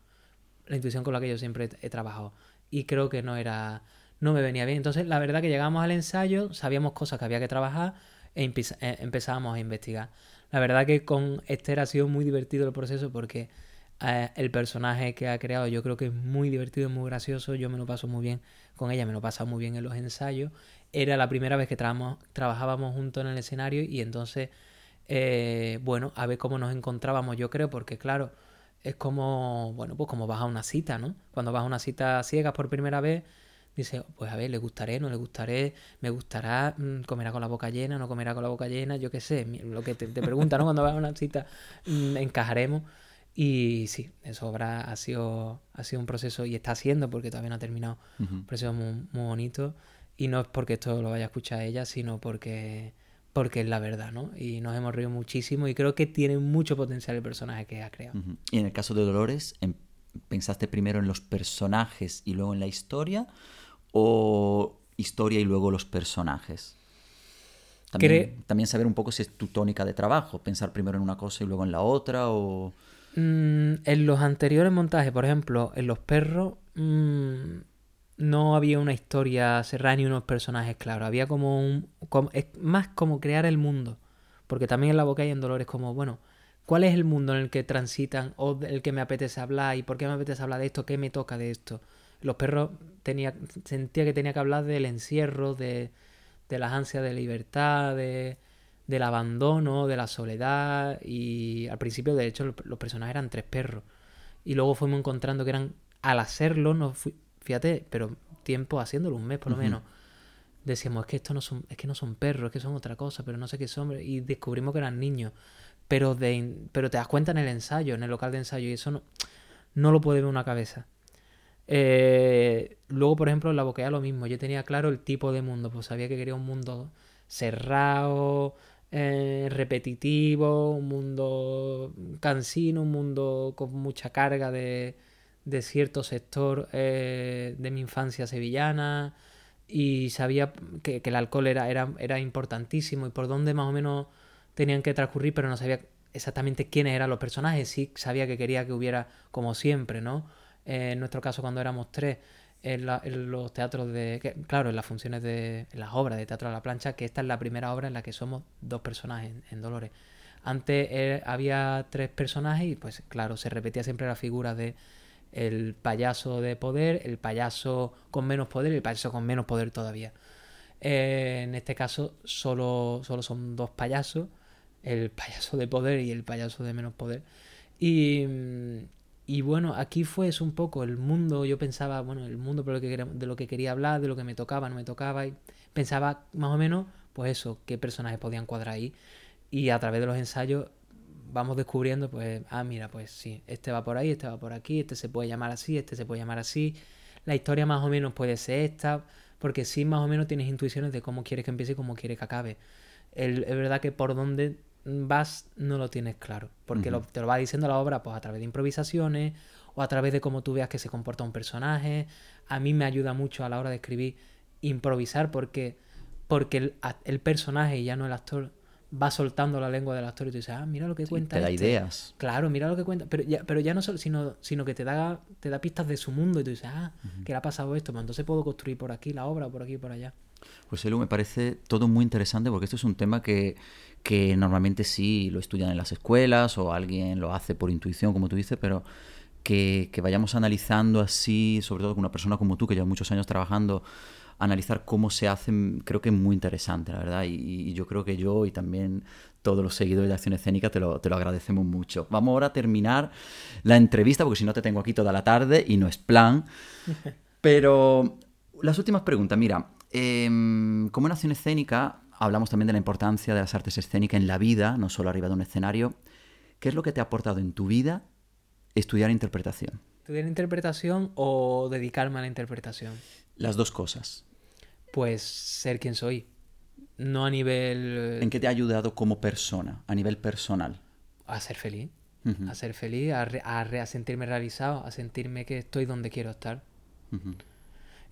la intuición con la que yo siempre he, he trabajado. Y creo que no era, no me venía bien. Entonces, la verdad que llegamos al ensayo, sabíamos cosas que había que trabajar e eh, empezábamos a investigar. La verdad que con Esther ha sido muy divertido el proceso porque eh, el personaje que ha creado yo creo que es muy divertido, muy gracioso, yo me lo paso muy bien con ella, me lo paso muy bien en los ensayos. Era la primera vez que trabajábamos juntos en el escenario y entonces, eh, bueno, a ver cómo nos encontrábamos, yo creo, porque claro, es como, bueno, pues como vas a una cita, ¿no? Cuando vas a una cita ciegas por primera vez, dice, pues a ver, le gustaré, no le gustaré, me gustará, mm, comerá con la boca llena, no comerá con la boca llena, yo qué sé, lo que te, te preguntan, ¿no? Cuando vas a una cita, mm, encajaremos. Y sí, eso habrá, ha sido, ha sido un proceso, y está haciendo, porque todavía no ha terminado, un proceso muy, muy, bonito. Y no es porque esto lo vaya a escuchar ella, sino porque, porque es la verdad, ¿no? Y nos hemos reído muchísimo y creo que tiene mucho potencial el personaje que ha creado. Y en el caso de Dolores, em, ¿pensaste primero en los personajes y luego en la historia? O historia y luego los personajes? También, también, saber un poco si es tu tónica de trabajo, pensar primero en una cosa y luego en la otra o... Mm, en los anteriores montajes, por ejemplo, en Los Perros, mm, no había una historia cerrada ni unos personajes claros. Había como un... es más como crear el mundo. Porque también en La Boca y en Dolores como, bueno, ¿cuál es el mundo en el que transitan o el que me apetece hablar y por qué me apetece hablar de esto? ¿Qué me toca de esto? Los perros tenía, sentía que tenía que hablar del encierro, de, de las ansias de libertad, de, del abandono, de la soledad. Y al principio, de hecho, los, personajes eran tres perros. Y luego fuimos encontrando que eran, al hacerlo, no fíjate, pero tiempo haciéndolo, un mes por lo menos. Decíamos, es que estos no son, es que no son perros, es que son otra cosa, pero no sé qué son. Y descubrimos que eran niños. Pero, de, pero te das cuenta en el ensayo, en el local de ensayo, y eso no, no lo puede ver una cabeza. Eh, luego, por ejemplo, en la boquea lo mismo. Yo tenía claro el tipo de mundo, pues sabía que quería un mundo cerrado, eh, repetitivo, un mundo cansino, un mundo con mucha carga de, de cierto sector eh, de mi infancia sevillana. Y sabía que, que el alcohol era, era, era importantísimo y por dónde más o menos tenían que transcurrir, pero no sabía exactamente quiénes eran los personajes. Sí sabía que quería que hubiera, como siempre, ¿no? En nuestro caso cuando éramos tres, en, los teatros de, claro, en las funciones de, en las obras de teatro a la plancha, que esta es la primera obra en la que somos dos personajes en, Dolores. Antes eh, había tres personajes y pues claro, se repetía siempre la figura de el payaso de poder, el payaso con menos poder y el payaso con menos poder todavía. Eh, en este caso solo, solo son dos payasos, el payaso de poder y el payaso de menos poder. Y, y bueno, aquí fue eso un poco el mundo, yo pensaba, bueno, el mundo por lo que de lo que quería hablar, de lo que me tocaba, no me tocaba, y pensaba más o menos, pues eso, qué personajes podían cuadrar ahí. Y a través de los ensayos vamos descubriendo, pues, ah, mira, pues sí, este va por ahí, este va por aquí, este se puede llamar así, este se puede llamar así. La historia más o menos puede ser esta, porque sí, más o menos tienes intuiciones de cómo quieres que empiece y cómo quieres que acabe. El, es verdad que por dónde vas no lo tienes claro, porque te lo va diciendo la obra pues a través de improvisaciones o a través de cómo tú veas que se comporta un personaje. A mí me ayuda mucho a la hora de escribir improvisar porque, porque el, personaje y ya no el actor va soltando la lengua del actor y tú dices, ah, mira lo que cuenta. Te da este". ideas. Claro, mira lo que cuenta. Pero ya, pero ya no solo, sino, sino que te da, te da pistas de su mundo y tú dices, ah, que le ha pasado esto, pues entonces puedo construir por aquí la obra, por aquí, por allá. Pues Elu, me parece todo muy interesante porque esto es un tema que, que normalmente sí lo estudian en las escuelas o alguien lo hace por intuición, como tú dices, pero que, que vayamos analizando así, sobre todo con una persona como tú, que lleva muchos años trabajando analizar cómo se hacen, creo que es muy interesante, la verdad. Y, yo creo que yo y también todos los seguidores de Acción Escénica te lo, te lo agradecemos mucho. Vamos ahora a terminar la entrevista, porque si no te tengo aquí toda la tarde y no es plan. Pero las últimas preguntas, mira, em, como en Acción Escénica hablamos también de la importancia de las artes escénicas en la vida, no solo arriba de un escenario. ¿Qué es lo que te ha aportado en tu vida estudiar interpretación? ¿Estudiar interpretación o dedicarme a la interpretación? Las dos cosas. Pues ser quien soy. No a nivel... ¿En qué te ha ayudado como persona, a nivel personal? A ser feliz. A ser feliz, a, a, sentirme realizado, a sentirme que estoy donde quiero estar.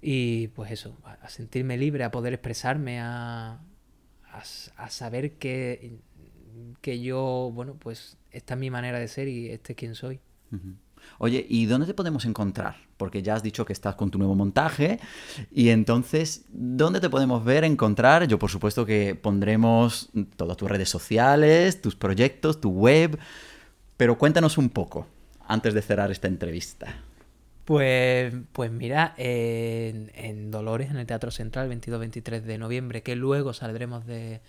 Y pues eso, a sentirme libre, a poder expresarme, a, a, saber que, que yo, bueno, pues esta es mi manera de ser y este es quien soy. Oye, ¿y dónde te podemos encontrar? Porque ya has dicho que estás con tu nuevo montaje. Y entonces, ¿dónde te podemos ver, encontrar? Yo, por supuesto, que pondremos todas tus redes sociales, tus proyectos, tu web. Pero cuéntanos un poco antes de cerrar esta entrevista. Pues, pues mira, en, Dolores, en el Teatro Central, 22-23 de noviembre, que luego saldremos de,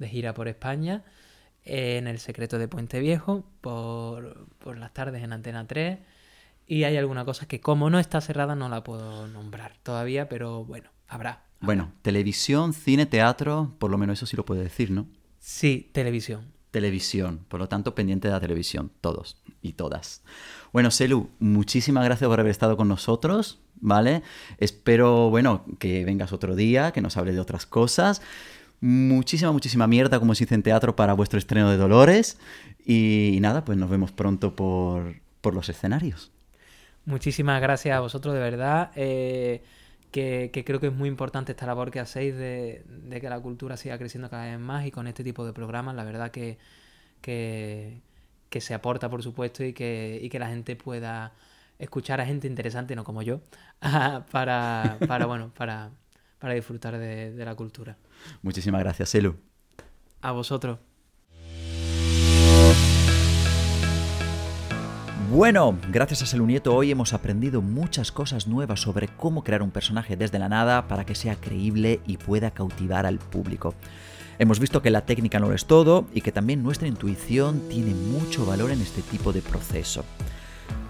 gira por España, en El Secreto de Puente Viejo, por, por, las tardes en Antena 3. Y hay alguna cosa que como no está cerrada no la puedo nombrar todavía, pero bueno, habrá. Bueno, televisión, cine, teatro, por lo menos eso sí lo puede decir, ¿no? Sí, televisión. Televisión, por lo tanto pendiente de la televisión, todos y todas. Bueno, Selu, muchísimas gracias por haber estado con nosotros, ¿vale? Espero, bueno, que vengas otro día, que nos hable de otras cosas. Muchísima, muchísima mierda, como se dice en teatro, para vuestro estreno de Dolores. Y, nada, pues nos vemos pronto por, los escenarios. Muchísimas gracias a vosotros, de verdad. Eh, que, creo que es muy importante esta labor que hacéis de, que la cultura siga creciendo cada vez más y con este tipo de programas, la verdad que, que, que se aporta, por supuesto, y que, y que la gente pueda escuchar a gente interesante, no como yo, para, para bueno, para, para disfrutar de, de la cultura. Muchísimas gracias, Elu. A vosotros. Bueno, gracias a Selunieto hoy hemos aprendido muchas cosas nuevas sobre cómo crear un personaje desde la nada para que sea creíble y pueda cautivar al público. Hemos visto que la técnica no lo es todo y que también nuestra intuición tiene mucho valor en este tipo de proceso.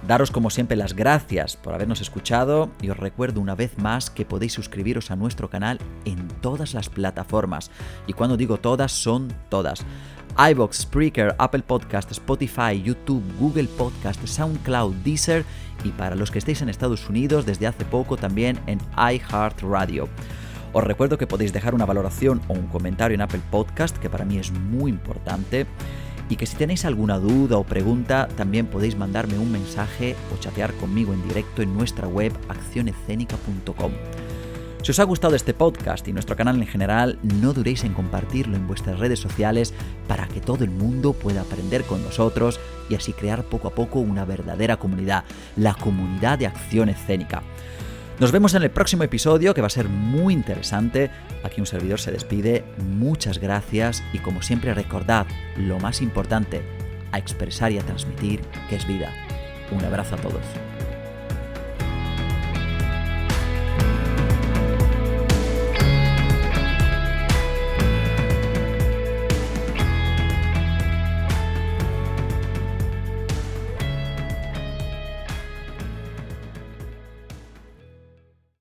Daros como siempre las gracias por habernos escuchado y os recuerdo una vez más que podéis suscribiros a nuestro canal en todas las plataformas. Y cuando digo todas, son todas. iBox, Spreaker, Apple Podcast, Spotify, YouTube, Google Podcast, SoundCloud, Deezer y para los que estéis en Estados Unidos desde hace poco también en iHeartRadio. Os recuerdo que podéis dejar una valoración o un comentario en Apple Podcast, que para mí es muy importante, y que si tenéis alguna duda o pregunta, también podéis mandarme un mensaje o chatear conmigo en directo en nuestra web accionescénica.com. Si os ha gustado este podcast y nuestro canal en general, no duréis en compartirlo en vuestras redes sociales para que todo el mundo pueda aprender con nosotros y así crear poco a poco una verdadera comunidad, la comunidad de acción escénica. Nos vemos en el próximo episodio que va a ser muy interesante. Aquí un servidor se despide. Muchas gracias y como siempre recordad lo más importante, a expresar y a transmitir que es vida. Un abrazo a todos.